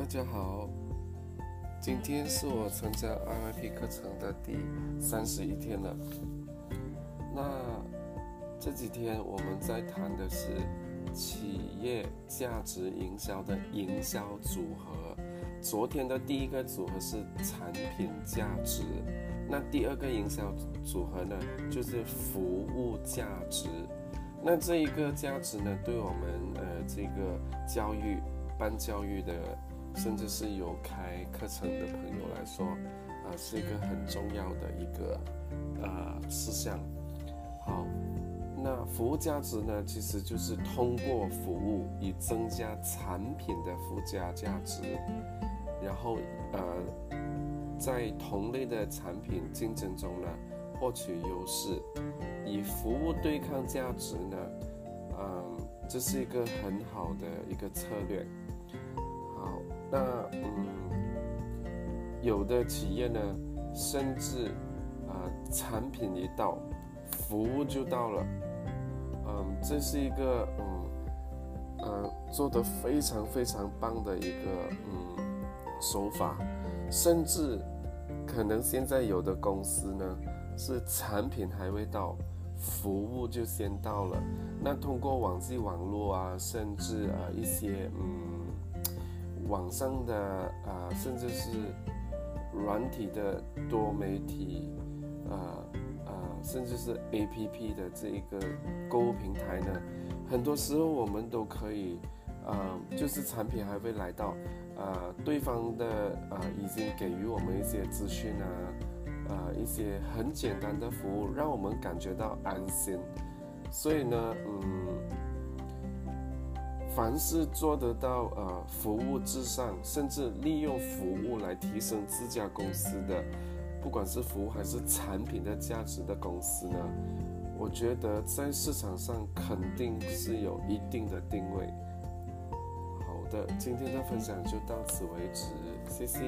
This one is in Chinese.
大家好，今天是我参加 RYP 课程的第三十一天了。那这几天我们在谈的是企业价值营销的营销组合。昨天的第一个组合是产品价值，那第二个营销组合呢，就是服务价值。那这一个价值呢，对我们呃这个教育办教育的。甚至是有开课程的朋友来说，啊，是一个很重要的一个呃事项。好，那服务价值呢，其实就是通过服务以增加产品的附加价值，然后呃，在同类的产品竞争中呢获取优势，以服务对抗价值呢，嗯，这是一个很好的一个策略。那嗯，有的企业呢，甚至啊，产品一到，服务就到了，嗯，这是一个嗯，呃，做的非常非常棒的一个嗯手法，甚至可能现在有的公司呢，是产品还未到，服务就先到了，那通过网际网络啊，甚至啊一些嗯。网上的啊，甚至是软体的多媒体，呃呃，甚至是 A P P 的这一个购物平台呢，很多时候我们都可以，啊，就是产品还未来到，啊，对方的啊已经给予我们一些资讯啊，啊，一些很简单的服务，让我们感觉到安心。所以呢，嗯。凡是做得到呃服务至上，甚至利用服务来提升自家公司的，不管是服务还是产品的价值的公司呢，我觉得在市场上肯定是有一定的定位。好的，今天的分享就到此为止，谢谢。